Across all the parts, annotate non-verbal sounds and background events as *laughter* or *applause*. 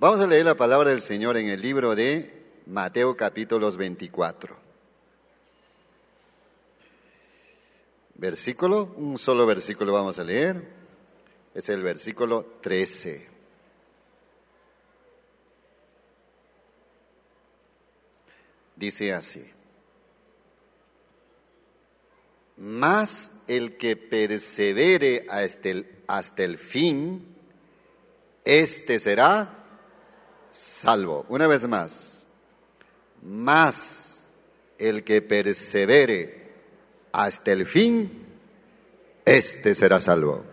Vamos a leer la palabra del Señor en el libro de Mateo capítulos 24. Versículo, un solo versículo vamos a leer. Es el versículo 13. Dice así. Más el que persevere hasta el, hasta el fin, este será salvo. Una vez más, más el que persevere hasta el fin, este será salvo.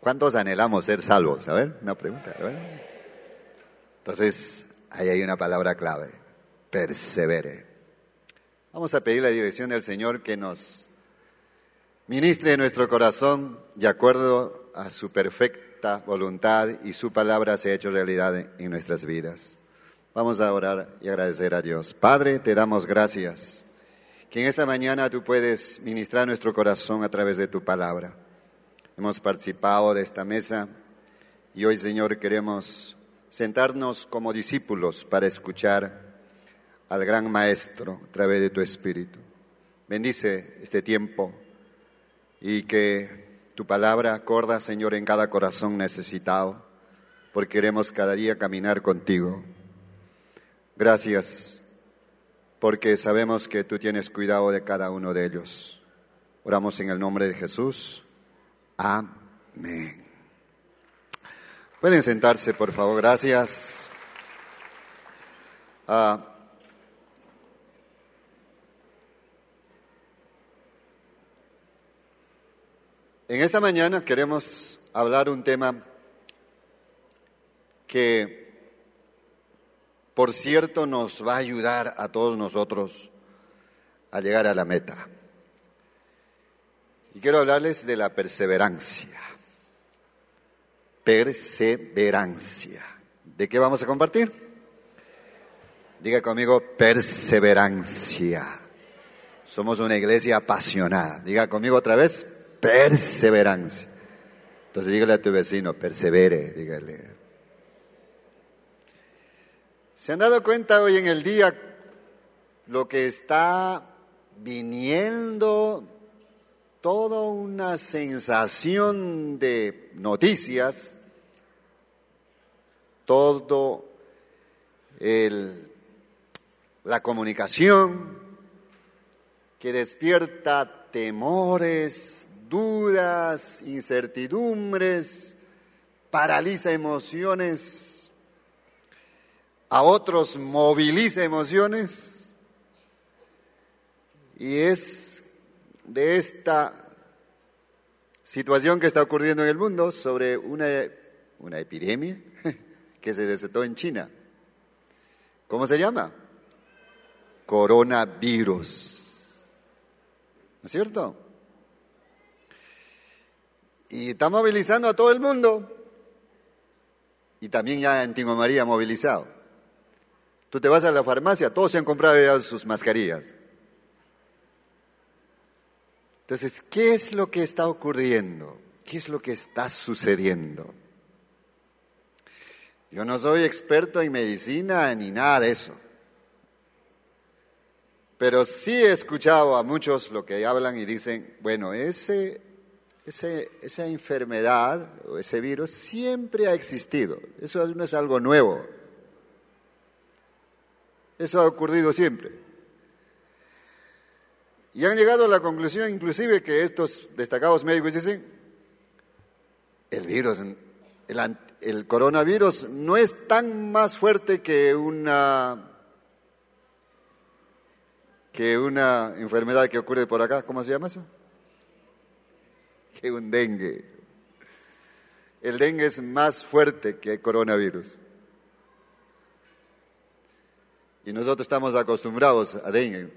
¿Cuántos anhelamos ser salvos? A ver, una pregunta. Entonces, ahí hay una palabra clave, persevere. Vamos a pedir la dirección del Señor que nos ministre nuestro corazón de acuerdo a su perfecta voluntad y su palabra se ha hecho realidad en nuestras vidas. Vamos a orar y agradecer a Dios. Padre, te damos gracias que en esta mañana tú puedes ministrar nuestro corazón a través de tu palabra. Hemos participado de esta mesa y hoy, Señor, queremos sentarnos como discípulos para escuchar al gran Maestro a través de tu Espíritu. Bendice este tiempo y que tu palabra acorda, Señor, en cada corazón necesitado, porque queremos cada día caminar contigo. Gracias, porque sabemos que tú tienes cuidado de cada uno de ellos. Oramos en el nombre de Jesús. Amén. Pueden sentarse, por favor. Gracias. Ah, En esta mañana queremos hablar un tema que, por cierto, nos va a ayudar a todos nosotros a llegar a la meta. Y quiero hablarles de la perseverancia. Perseverancia. ¿De qué vamos a compartir? Diga conmigo, perseverancia. Somos una iglesia apasionada. Diga conmigo otra vez, perseverancia. Entonces dígale a tu vecino, persevere, dígale. ¿Se han dado cuenta hoy en el día lo que está viniendo? Toda una sensación de noticias, todo el, la comunicación que despierta temores, dudas, incertidumbres, paraliza emociones, a otros moviliza emociones. Y es de esta situación que está ocurriendo en el mundo sobre una, una epidemia *laughs* que se desató en China. ¿Cómo se llama? Coronavirus. ¿No es cierto? Y está movilizando a todo el mundo. Y también ya Antiguo María movilizado. Tú te vas a la farmacia, todos se han comprado ya sus mascarillas. Entonces, ¿qué es lo que está ocurriendo? ¿Qué es lo que está sucediendo? Yo no soy experto en medicina ni nada de eso. Pero sí he escuchado a muchos lo que hablan y dicen, bueno, ese esa enfermedad o ese virus siempre ha existido. Eso no es algo nuevo. Eso ha ocurrido siempre. Y han llegado a la conclusión inclusive que estos destacados médicos dicen, el virus, el, el coronavirus no es tan más fuerte que una que una enfermedad que ocurre por acá, ¿cómo se llama eso? Que un dengue. El dengue es más fuerte que el coronavirus. Y nosotros estamos acostumbrados a dengue.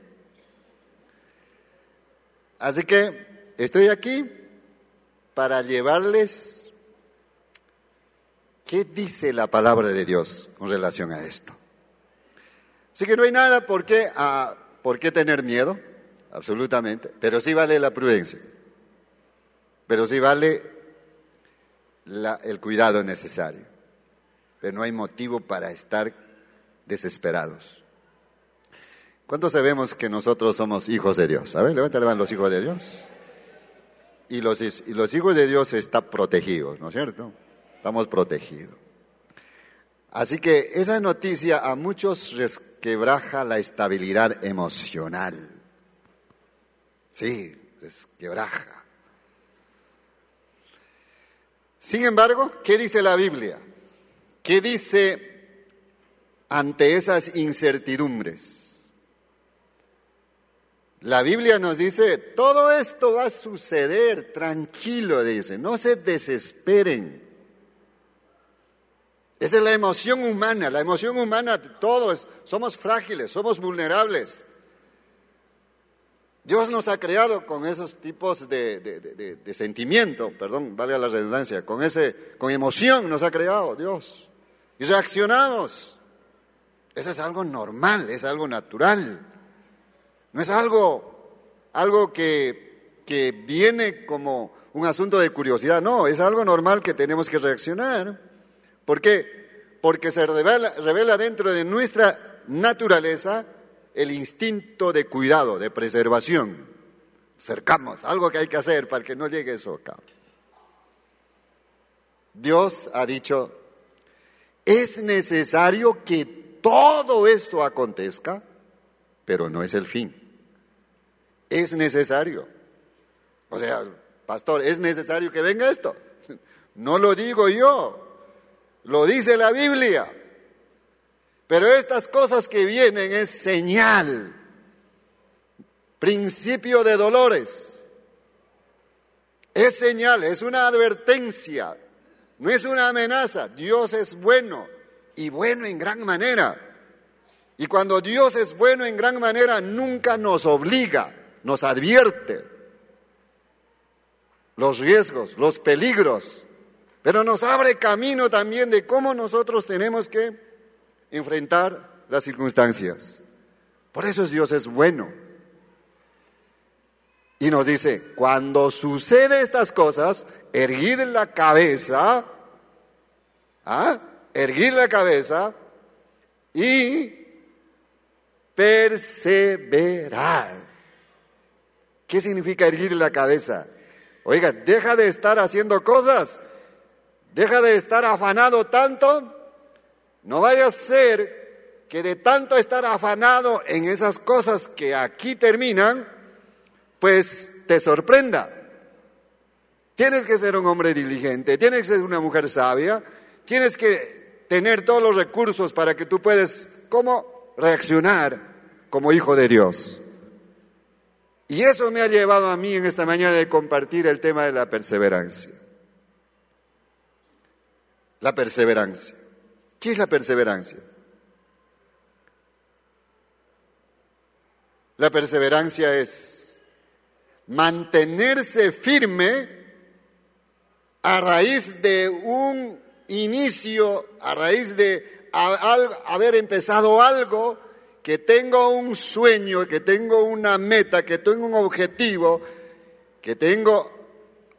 Así que estoy aquí para llevarles qué dice la palabra de Dios con relación a esto. Así que no hay nada por qué, ah, por qué tener miedo, absolutamente, pero sí vale la prudencia pero sí vale el cuidado necesario. pero no hay motivo para estar desesperados. ¿Cuántos sabemos que nosotros somos hijos de Dios? A ver, levántale los hijos de Dios. Y los, y los hijos de Dios están protegidos, ¿no es cierto? Estamos protegidos. Así que esa noticia a muchos resquebraja la estabilidad emocional. Sí, resquebraja. Sin embargo, ¿qué dice la Biblia? ¿Qué dice ante esas incertidumbres? La Biblia nos dice, todo esto va a suceder, tranquilo, dice, no se desesperen. Esa es la emoción humana, la emoción humana, todos somos frágiles, somos vulnerables. Dios nos ha creado con esos tipos de, sentimiento, perdón, vale la redundancia, con, ese, con emoción nos ha creado Dios. Y reaccionamos. Eso es algo normal, es algo natural. No es algo, algo que, que viene como un asunto de curiosidad, no, es algo normal que tenemos que reaccionar. ¿Por qué? Porque se revela, revela dentro de nuestra naturaleza el instinto de cuidado, de preservación. Cercamos, algo que hay que hacer para que no llegue eso acá. Dios ha dicho, es necesario que todo esto acontezca, pero no es el fin. Es necesario. O sea, pastor, es necesario que venga esto. *laughs* No lo digo yo, lo dice la Biblia. Pero estas cosas que vienen es señal, principio de dolores. Es señal, es una advertencia, no es una amenaza. Dios es bueno y bueno en gran manera. Y cuando Dios es bueno en gran manera, nunca nos obliga, nos advierte los riesgos, los peligros, pero nos abre camino también de cómo nosotros tenemos que enfrentar las circunstancias. Por eso Dios es bueno. Y nos dice, cuando sucede estas cosas, erguid la cabeza, ¿ah? erguid la cabeza y perseverad. ¿Qué significa erguir la cabeza? Oiga, deja de estar haciendo cosas, deja de estar afanado tanto no vaya a ser que de tanto estar afanado en esas cosas que aquí terminan, pues te sorprenda. Tienes que ser un hombre diligente, tienes que ser una mujer sabia, tienes que tener todos los recursos para que tú puedas, ¿cómo reaccionar como hijo de Dios? Y eso me ha llevado a mí en esta mañana de compartir el tema de la perseverancia. La perseverancia. ¿Qué es la perseverancia? La perseverancia es mantenerse firme a raíz de un inicio, a raíz de haber empezado algo, que tengo un sueño, que tengo una meta, que tengo un objetivo, que tengo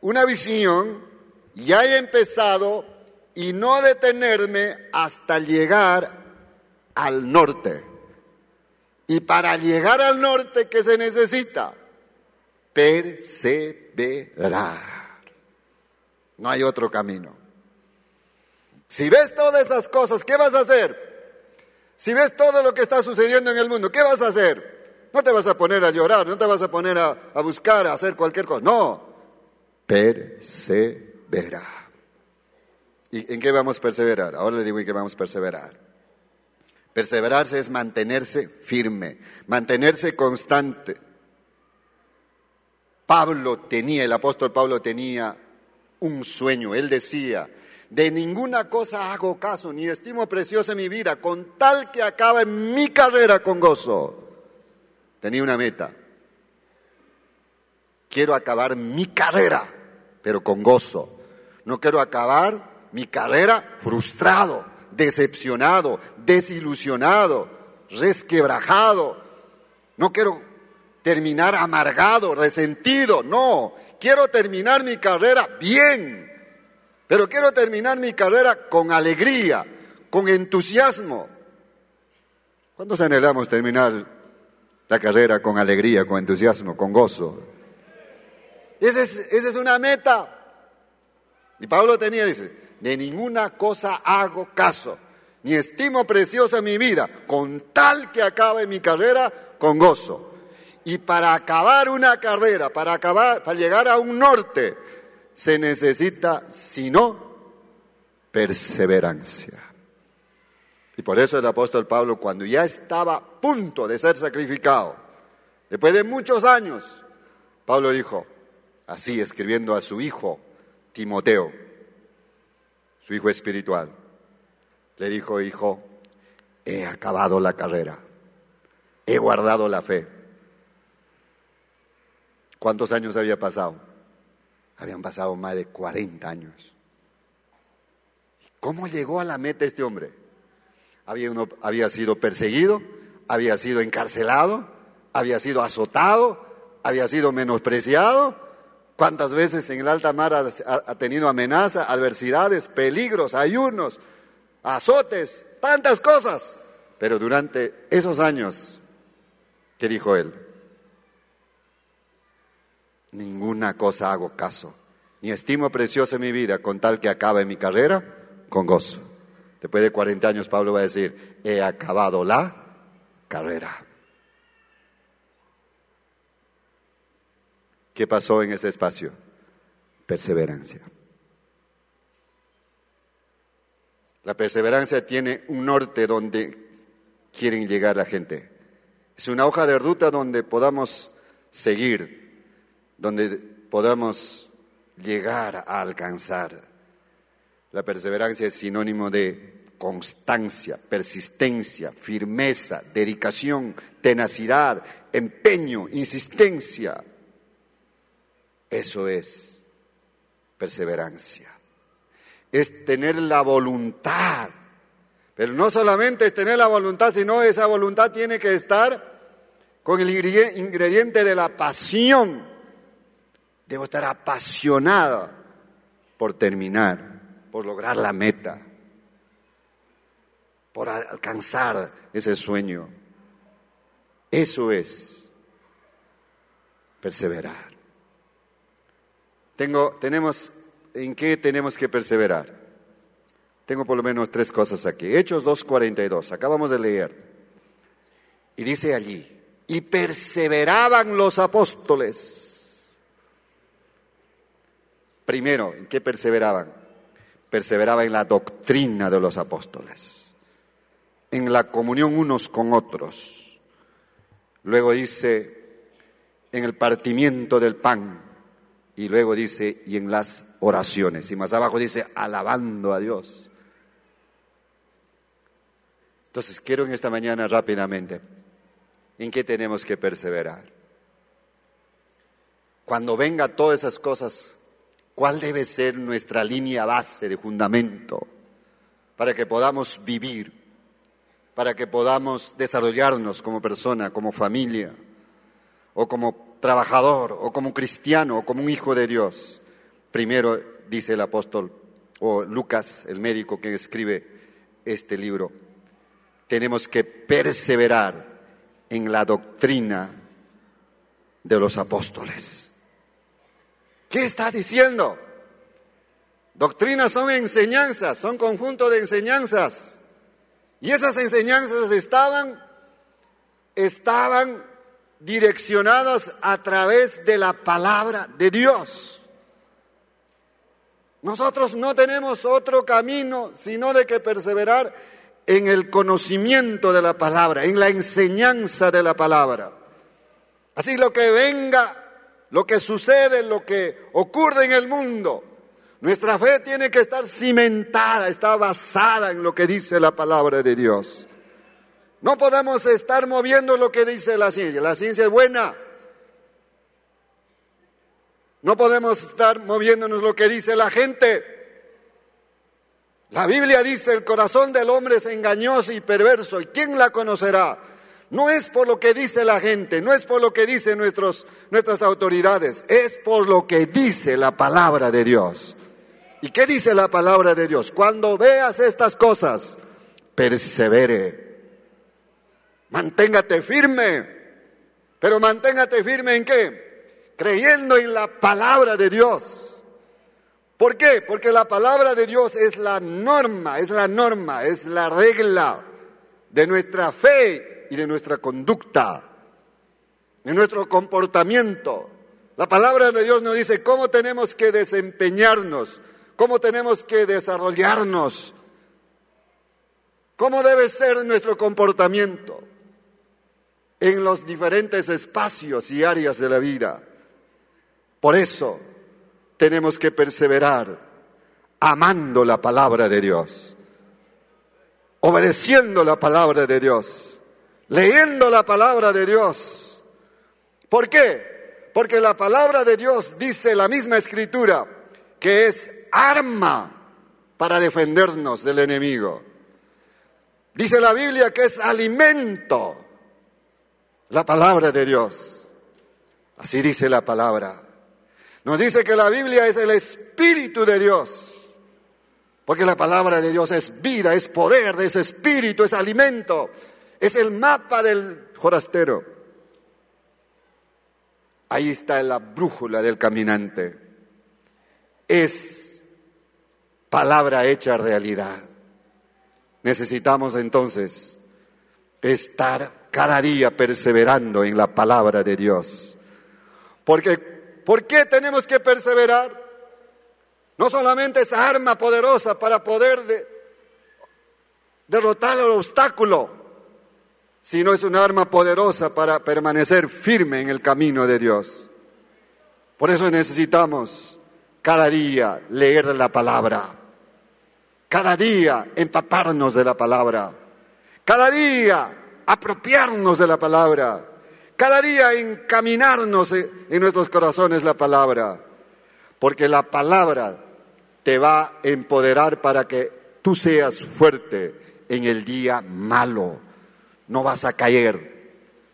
una visión, y he empezado y no detenerme hasta llegar al norte. Y para llegar al norte, ¿qué se necesita? Perseverar. No hay otro camino. Si ves todas esas cosas, ¿qué vas a hacer? Si ves todo lo que está sucediendo en el mundo, ¿qué vas a hacer? No te vas a poner a llorar, no te vas a poner a, a buscar, a hacer cualquier cosa. No, perseverar. ¿Y en qué vamos a perseverar? Ahora le digo en qué vamos a perseverar. Perseverarse es mantenerse firme, mantenerse constante. Pablo tenía, el apóstol Pablo tenía un sueño. Él decía, de ninguna cosa hago caso, ni estimo preciosa mi vida, con tal que acabe mi carrera con gozo. Tenía una meta. Quiero acabar mi carrera, pero con gozo. No quiero acabar mi carrera frustrado, decepcionado, desilusionado, resquebrajado. No quiero terminar amargado, resentido, no. Quiero terminar mi carrera bien, pero quiero terminar mi carrera con alegría, con entusiasmo. ¿Cuántos anhelamos terminar la carrera con alegría, con entusiasmo, con gozo? Esa es, esa es una meta. Y Pablo tenía, dice, de ninguna cosa hago caso, ni estimo preciosa mi vida, con tal que acabe mi carrera con gozo. Y para acabar una carrera, para, acabar, para llegar a un norte, se necesita, si no, perseverancia. Y por eso el apóstol Pablo, cuando ya estaba a punto de ser sacrificado, después de muchos años, Pablo dijo, así escribiendo a su hijo Timoteo, su hijo espiritual, le dijo, hijo, he acabado la carrera, he guardado la fe. ¿Cuántos años había pasado? Habían pasado más de 40 años. ¿Cómo llegó a la meta este hombre? Había, uno, había sido perseguido, había sido encarcelado, había sido azotado, había sido menospreciado. ¿Cuántas veces en el alta mar ha, ha tenido amenaza, adversidades, peligros, ayunos, azotes, tantas cosas? Pero durante esos años, ¿qué dijo él? ninguna cosa hago caso, ni estimo preciosa mi vida con tal que acabe mi carrera con gozo. Después de 40 años Pablo va a decir, he acabado la carrera. ¿Qué pasó en ese espacio? Perseverancia. La perseverancia tiene un norte donde quieren llegar la gente. Es una hoja de ruta donde podamos seguir donde podamos llegar a alcanzar. La perseverancia es sinónimo de constancia, persistencia, firmeza, dedicación, tenacidad, empeño, insistencia. Eso es perseverancia. Es tener la voluntad. Pero no solamente es tener la voluntad, sino esa voluntad tiene que estar con el ingrediente de la pasión Debo estar apasionada por terminar, por lograr la meta, por alcanzar ese sueño. Eso es perseverar. Tengo, tenemos, ¿En qué tenemos que perseverar? Tengo por lo menos tres cosas aquí. Hechos 2.42, acabamos de leer. Y dice allí, y perseveraban los apóstoles Primero, ¿en qué perseveraban? Perseveraba en la doctrina de los apóstoles, en la comunión unos con otros. Luego dice, en el partimiento del pan. Y luego dice, y en las oraciones. Y más abajo dice, alabando a Dios. Entonces, quiero en esta mañana rápidamente, ¿en qué tenemos que perseverar? Cuando venga todas esas cosas ¿Cuál debe ser nuestra línea base de fundamento para que podamos vivir, para que podamos desarrollarnos como persona, como familia, o como trabajador, o como cristiano, o como un hijo de Dios? Primero, dice el apóstol, o Lucas, el médico que escribe este libro, tenemos que perseverar en la doctrina de los apóstoles. ¿Qué está diciendo? Doctrinas son enseñanzas, son conjunto de enseñanzas. Y esas enseñanzas estaban, estaban direccionadas a través de la palabra de Dios. Nosotros no tenemos otro camino sino de que perseverar en el conocimiento de la palabra, en la enseñanza de la palabra. Así lo que venga lo que sucede, lo que ocurre en el mundo. Nuestra fe tiene que estar cimentada, está basada en lo que dice la palabra de Dios. No podemos estar moviendo lo que dice la ciencia. La ciencia es buena. No podemos estar moviéndonos lo que dice la gente. La Biblia dice, el corazón del hombre es engañoso y perverso. ¿Y quién la conocerá? No es por lo que dice la gente, no es por lo que dicen nuestras autoridades, es por lo que dice la palabra de Dios. ¿Y qué dice la palabra de Dios? Cuando veas estas cosas, persevere. Manténgate firme, pero manténgate firme en qué? Creyendo en la palabra de Dios. ¿Por qué? Porque la palabra de Dios es la norma, es la norma, es la regla de nuestra fe y de nuestra conducta, de nuestro comportamiento. La palabra de Dios nos dice cómo tenemos que desempeñarnos, cómo tenemos que desarrollarnos, cómo debe ser nuestro comportamiento en los diferentes espacios y áreas de la vida. Por eso tenemos que perseverar amando la palabra de Dios, obedeciendo la palabra de Dios, leyendo la palabra de Dios. ¿Por qué? Porque la palabra de Dios dice la misma escritura que es arma para defendernos del enemigo. Dice la Biblia que es alimento la palabra de Dios. Así dice la palabra. Nos dice que la Biblia es el Espíritu de Dios. Porque la palabra de Dios es vida, es poder, es espíritu, es alimento, es el mapa del forastero. Ahí está la brújula del caminante. Es palabra hecha realidad. Necesitamos entonces estar cada día perseverando en la palabra de Dios. Porque, ¿por qué tenemos que perseverar? No solamente esa arma poderosa para poder derrotar el obstáculo, sino es un arma poderosa para permanecer firme en el camino de Dios. Por eso necesitamos cada día leer la palabra, cada día empaparnos de la palabra, cada día apropiarnos de la palabra, cada día encaminarnos en nuestros corazones la palabra, porque la palabra te va a empoderar para que tú seas fuerte en el día malo no vas a caer,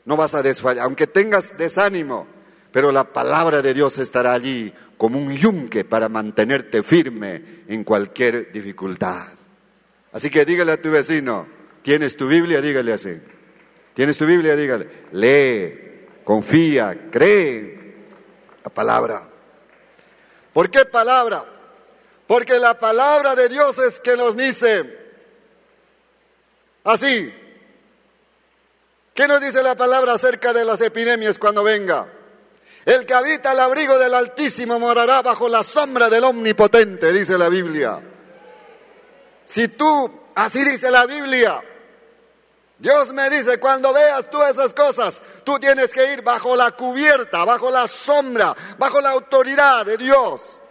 no vas a desfallar, aunque tengas desánimo, pero la palabra de Dios estará allí como un yunque para mantenerte firme en cualquier dificultad. Así que dígale a tu vecino, ¿tienes tu Biblia? Dígale así. ¿Tienes tu Biblia? Dígale. Lee, confía, cree la palabra. ¿Por qué palabra? Porque la palabra de Dios es que nos dice así, ¿Qué nos dice la palabra acerca de las epidemias cuando venga? El que habita el abrigo del Altísimo morará bajo la sombra del Omnipotente, dice la Biblia. Si tú, así dice la Biblia, Dios me dice, cuando veas tú esas cosas, tú tienes que ir bajo la cubierta, bajo la sombra, bajo la autoridad de Dios.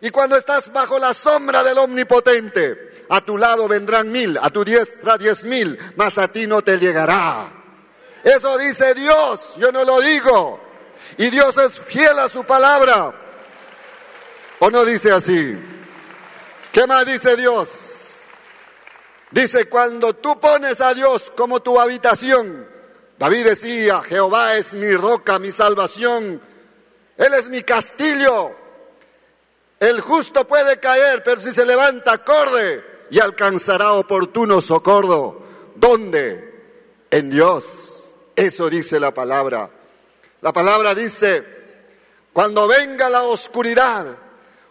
Y cuando estás bajo la sombra del Omnipotente, a tu lado vendrán mil, a tu diestra diez mil, mas a ti no te llegará. Eso dice Dios, yo no lo digo. Y Dios es fiel a su palabra. ¿O no dice así? ¿Qué más dice Dios? Dice, cuando tú pones a Dios como tu habitación, David decía, Jehová es mi roca, mi salvación, Él es mi castillo. El justo puede caer, pero si se levanta, corre y alcanzará oportuno socorro. ¿Dónde? En Dios. Eso dice la palabra. La palabra dice, cuando venga la oscuridad,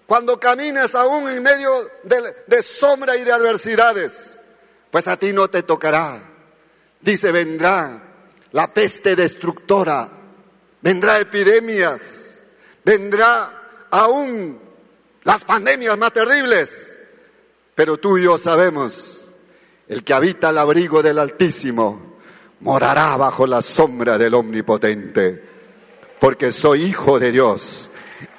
cuando camines aún en medio de, sombra y de adversidades, pues a ti no te tocará. Dice, vendrá la peste destructora, vendrá epidemias, vendrá aún las pandemias más terribles. Pero tú y yo sabemos, el que habita al abrigo del Altísimo, morará bajo la sombra del Omnipotente, porque soy hijo de Dios.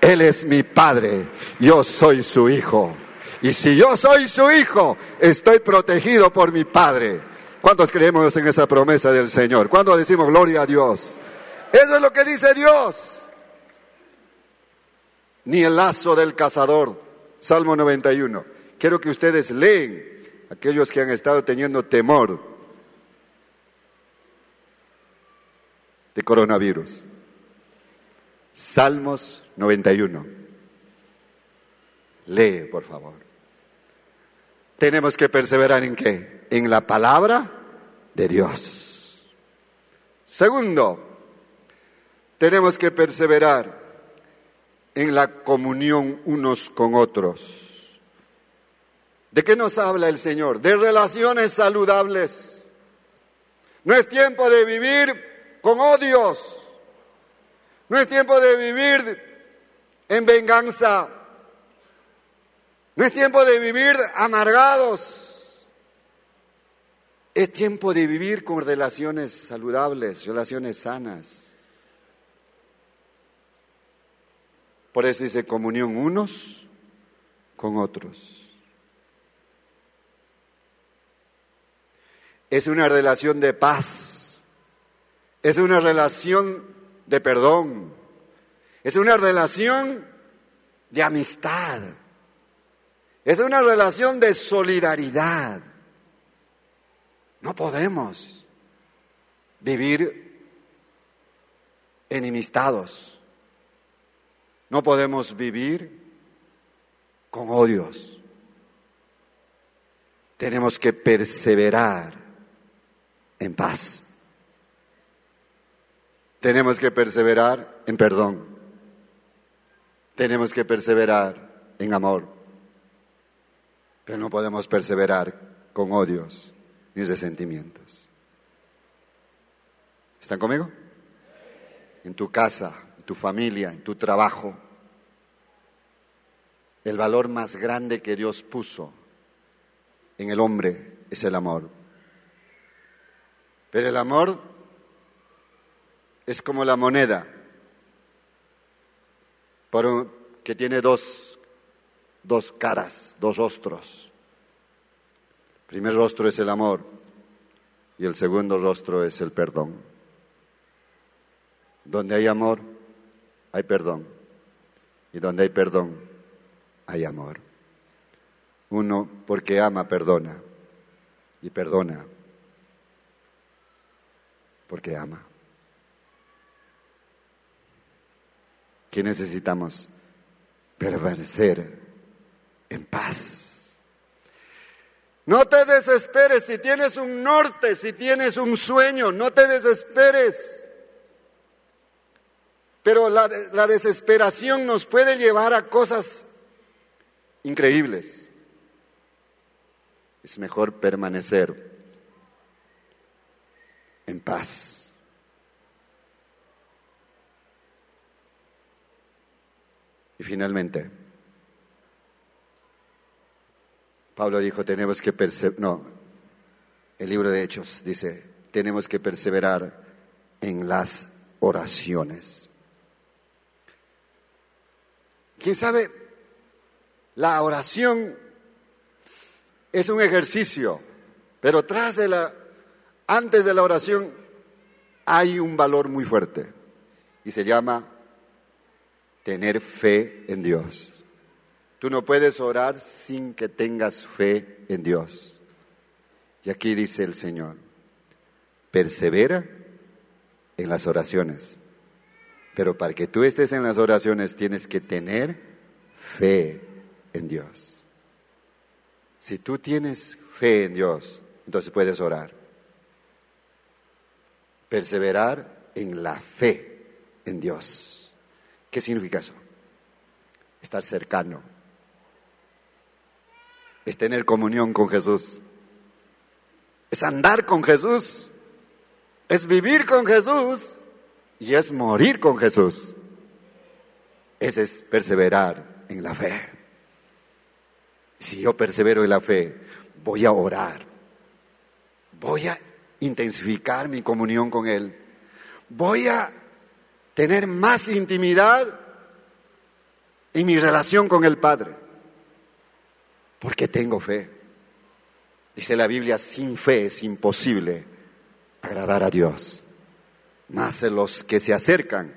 Él es mi Padre, yo soy su hijo. Y si yo soy su hijo, estoy protegido por mi Padre. ¿Cuántos creemos en esa promesa del Señor? ¿Cuántos decimos gloria a Dios? Eso es lo que dice Dios. Ni el lazo del cazador. Salmo 91. Quiero que ustedes leen, aquellos que han estado teniendo temor de coronavirus. Salmos 91. Lee, por favor. Tenemos que perseverar en qué? En la palabra de Dios. Segundo, tenemos que perseverar en la comunión unos con otros. ¿De qué nos habla el Señor? De relaciones saludables. No es tiempo de vivir con odios. No es tiempo de vivir en venganza. No es tiempo de vivir amargados. Es tiempo de vivir con relaciones saludables, relaciones sanas. Por eso dice comunión unos con otros. Es una relación de paz. Es una relación de perdón. Es una relación de amistad. Es una relación de solidaridad. No podemos vivir enemistados. No podemos vivir con odios. Tenemos que perseverar en paz. Tenemos que perseverar en perdón. Tenemos que perseverar en amor. Pero no podemos perseverar con odios ni resentimientos. ¿Están conmigo? En tu casa, en tu familia, en tu trabajo. El valor más grande que Dios puso en el hombre es el amor. Pero el amor es como la moneda que tiene dos, dos caras, dos rostros. El primer rostro es el amor y el segundo rostro es el perdón. Donde hay amor, hay perdón. Y donde hay perdón, hay amor. Uno, porque ama, perdona. Y perdona, porque ama. ¿Qué necesitamos? Permanecer en paz. No te desesperes si tienes un norte, si tienes un sueño, no te desesperes. Pero la, desesperación nos puede llevar a cosas increíbles. Es mejor permanecer en paz. Y finalmente, Pablo dijo, tenemos que perseverar, no, el libro de Hechos dice, tenemos que perseverar en las oraciones. ¿Quién sabe? La oración es un ejercicio, pero tras de la, antes de la oración hay un valor muy fuerte y se llama tener fe en Dios. Tú no puedes orar sin que tengas fe en Dios. Y aquí dice el Señor, persevera en las oraciones. Pero para que tú estés en las oraciones tienes que tener fe en Dios. Si tú tienes fe en Dios, entonces puedes orar. Perseverar en la fe en Dios. ¿Qué significa eso? Estar cercano. Es tener comunión con Jesús. Es andar con Jesús. Es vivir con Jesús y es morir con Jesús. Ese es perseverar en la fe. Si yo persevero en la fe, voy a orar, voy a intensificar mi comunión con Él, voy a tener más intimidad en mi relación con el Padre, porque tengo fe. Dice la Biblia, sin fe es imposible agradar a Dios. Mas los que se acercan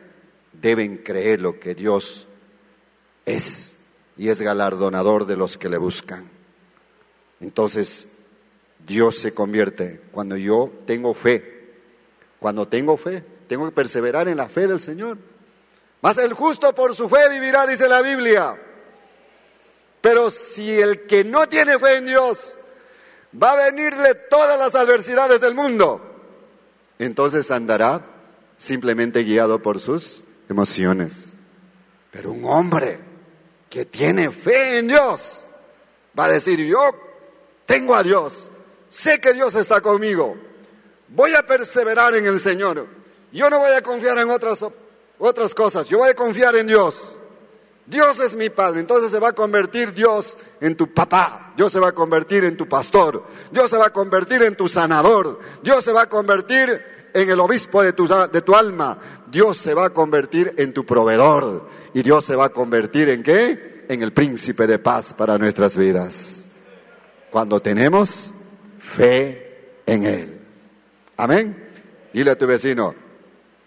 deben creer lo que Dios es y es galardonador de los que le buscan. Entonces, Dios se convierte cuando yo tengo fe. Cuando tengo fe, tengo que perseverar en la fe del Señor. Mas el justo por su fe vivirá, dice la Biblia. Pero si el que no tiene fe en Dios va a venirle todas las adversidades del mundo, entonces andará simplemente guiado por sus emociones. Pero un hombre que tiene fe en Dios va a decir, yo tengo a Dios, sé que Dios está conmigo, voy a perseverar en el Señor, yo no voy a confiar en otras, otras cosas, yo voy a confiar en Dios. Dios es mi Padre, entonces se va a convertir Dios en tu papá, Dios se va a convertir en tu pastor, Dios se va a convertir en tu sanador, Dios se va a convertir en el obispo de tu, alma, Dios se va a convertir en tu proveedor y Dios se va a convertir en qué? En el príncipe de paz para nuestras vidas. Cuando tenemos fe en Él. Amén. Dile a tu vecino,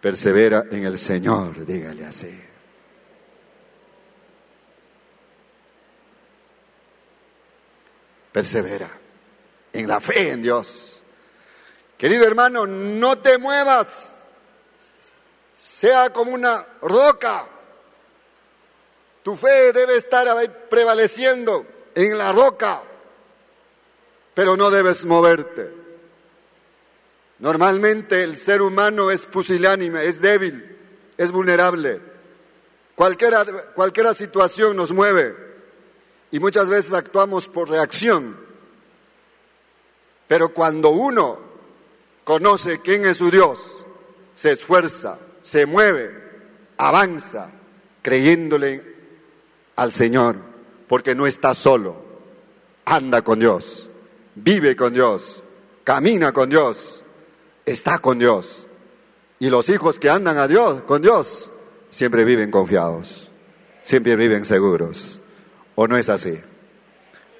persevera en el Señor, dígale así. Persevera en la fe en Dios. Querido hermano, no te muevas, sea como una roca. Tu fe debe estar prevaleciendo en la roca, pero no debes moverte. Normalmente el ser humano es pusilánime, es débil, es vulnerable. Cualquiera, cualquiera situación nos mueve. Y muchas veces actuamos por reacción. Pero cuando uno conoce quién es su Dios, se esfuerza, se mueve, avanza, creyéndole al Señor, porque no está solo, anda con Dios, vive con Dios, camina con Dios, está con Dios. Y los hijos que andan a Dios, con Dios, siempre viven confiados, siempre viven seguros. ¿O no es así?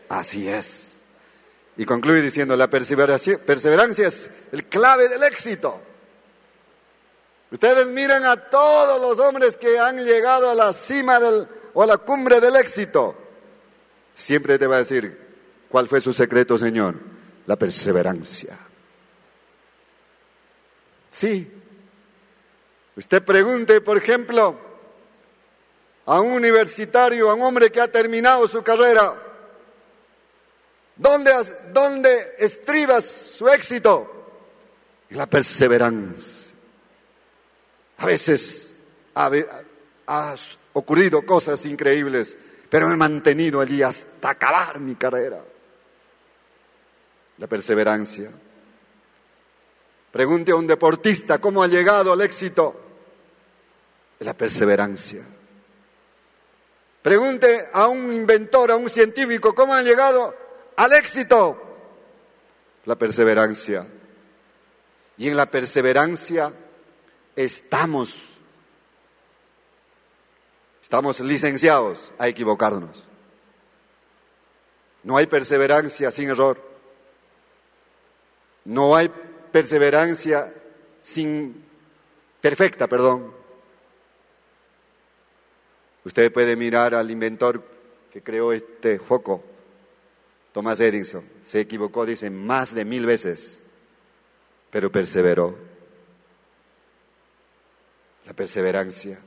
Así es. Y concluye diciendo, la perseverancia, es el clave del éxito. Ustedes miran a todos los hombres que han llegado a la cima del, o a la cumbre del éxito. Siempre te va a decir, ¿cuál fue su secreto, Señor? La perseverancia. Sí. Usted pregunte, por ejemplo, a un universitario, a un hombre que ha terminado su carrera, ¿dónde, dónde estribas su éxito? la perseverancia. A veces ha, ha ocurrido cosas increíbles, pero me he mantenido allí hasta acabar mi carrera. La perseverancia. Pregunte a un deportista cómo ha llegado al éxito. La perseverancia. Pregunte a un inventor, a un científico, ¿cómo han llegado al éxito? La perseverancia. Y en la perseverancia estamos, estamos licenciados a equivocarnos. No hay perseverancia sin error. No hay perseverancia sin perfecta, perdón. Usted puede mirar al inventor que creó este foco, Thomas Edison. Se equivocó, dice, más de mil veces, pero perseveró. La perseverancia.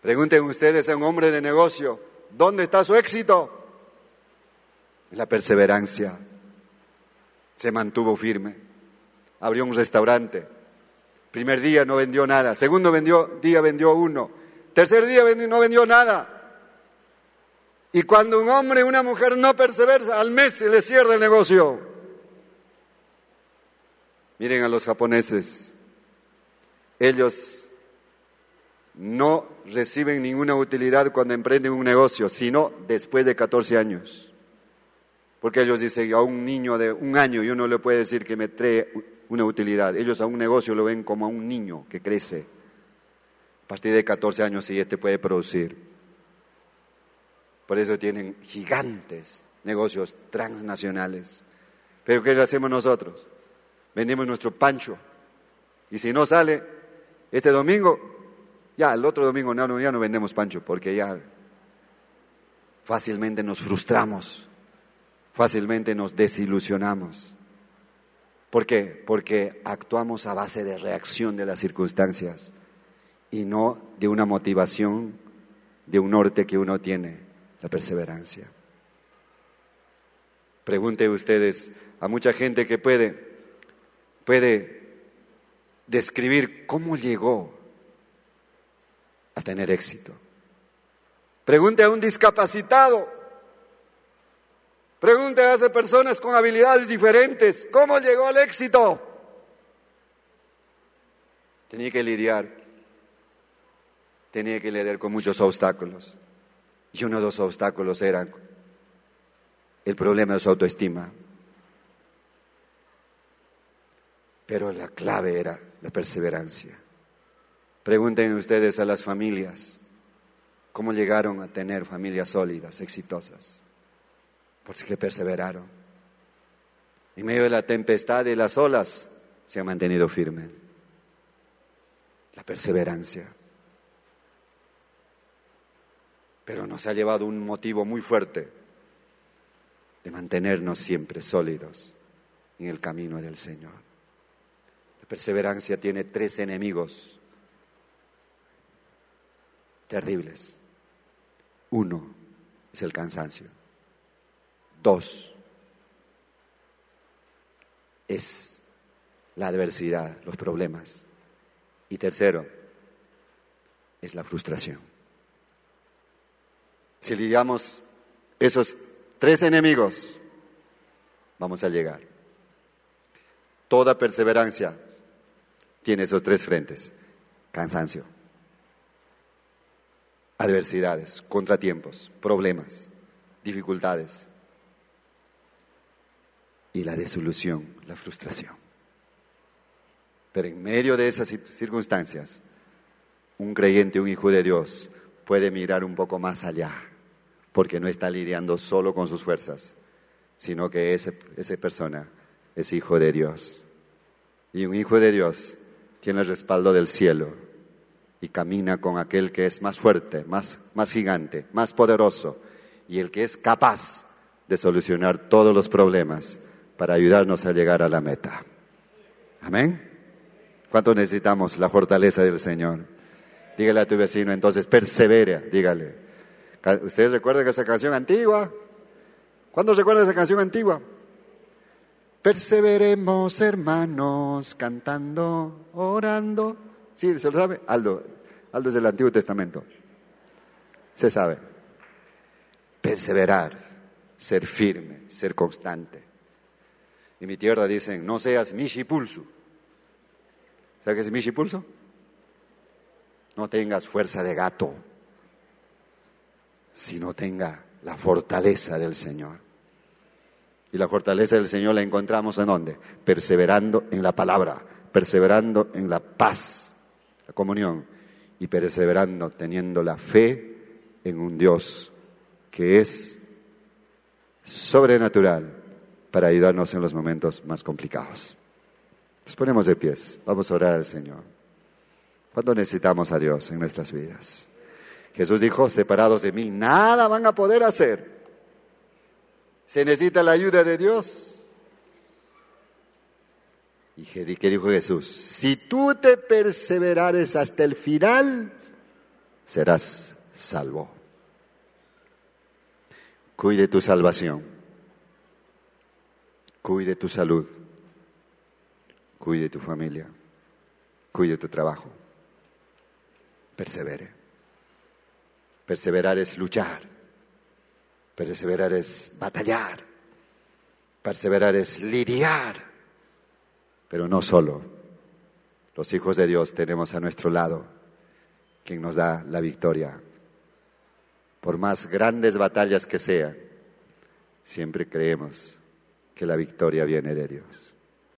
Pregunten ustedes a un hombre de negocio, ¿dónde está su éxito? La perseverancia. Se mantuvo firme. Abrió un restaurante. Primer día no vendió nada. Segundo vendió, día vendió uno. Tercer día no vendió nada. Y cuando un hombre y una mujer no persevera, al mes se le cierra el negocio. Miren a los japoneses. Ellos no reciben ninguna utilidad cuando emprenden un negocio, sino después de 14 años. Porque ellos dicen, a un niño de un año yo no le puedo decir que me trae una utilidad. Ellos a un negocio lo ven como a un niño que crece. A partir de 14 años sí este puede producir. Por eso tienen gigantes negocios transnacionales. Pero ¿qué hacemos nosotros? Vendemos nuestro pancho. Y si no sale este domingo, ya el otro domingo no, ya no vendemos pancho porque ya fácilmente nos frustramos, fácilmente nos desilusionamos. ¿Por qué? Porque actuamos a base de reacción de las circunstancias y no de una motivación, de un norte que uno tiene. la perseverancia. Pregunte ustedes a mucha gente que puede, puede describir cómo llegó a tener éxito. Pregunte a un discapacitado. Pregunte a esas personas con habilidades diferentes, ¿cómo llegó al éxito? Tenía que lidiar, tenía que lidiar con muchos obstáculos. Y uno de los obstáculos era el problema de su autoestima. Pero la clave era la perseverancia. Pregunten ustedes a las familias cómo llegaron a tener familias sólidas, exitosas. Porque perseveraron. En medio de la tempestad y las olas se han mantenido firmes. La perseverancia. Pero nos ha llevado un motivo muy fuerte de mantenernos siempre sólidos en el camino del Señor. La perseverancia tiene tres enemigos terribles. Uno es el cansancio. Dos es la adversidad, los problemas. Y tercero es la frustración. Si lidiamos esos tres enemigos, vamos a llegar. Toda perseverancia tiene esos tres frentes. Cansancio, adversidades, contratiempos, problemas, dificultades y la desolución, la frustración. Pero en medio de esas circunstancias, un creyente, un hijo de Dios, puede mirar un poco más allá porque no está lidiando solo con sus fuerzas, sino que ese, esa persona es hijo de Dios. Y un hijo de Dios tiene el respaldo del cielo y camina con aquel que es más fuerte, más, más gigante, más poderoso y el que es capaz de solucionar todos los problemas para ayudarnos a llegar a la meta. Amén. ¿Cuánto necesitamos la fortaleza del Señor? Dígale a tu vecino entonces, persevera, dígale. ¿Ustedes recuerdan esa canción antigua? ¿Cuándo recuerdan esa canción antigua? Perseveremos, hermanos, cantando, orando. Sí, ¿se lo sabe? Aldo, Aldo es del Antiguo Testamento. Se sabe. Perseverar, ser firme, ser constante. En mi tierra dicen, no seas mishipulso. ¿Sabes qué es mishipulso? No tengas fuerza de gato sino tenga la fortaleza del Señor. Y la fortaleza del Señor la encontramos en dónde? Perseverando en la palabra, perseverando en la paz, la comunión, y perseverando teniendo la fe en un Dios que es sobrenatural para ayudarnos en los momentos más complicados. Nos ponemos de pies, vamos a orar al Señor. ¿Cuánto necesitamos a Dios en nuestras vidas? Jesús dijo, separados de mí, nada van a poder hacer. Se necesita la ayuda de Dios. Y qué dijo Jesús, si tú te perseverares hasta el final, serás salvo. Cuide tu salvación, cuide tu salud, cuide tu familia, cuide tu trabajo, persevere. Perseverar es luchar. Perseverar es batallar. Perseverar es lidiar. Pero no solo. Los hijos de Dios tenemos a nuestro lado quien nos da la victoria. Por más grandes batallas que sean, siempre creemos que la victoria viene de Dios.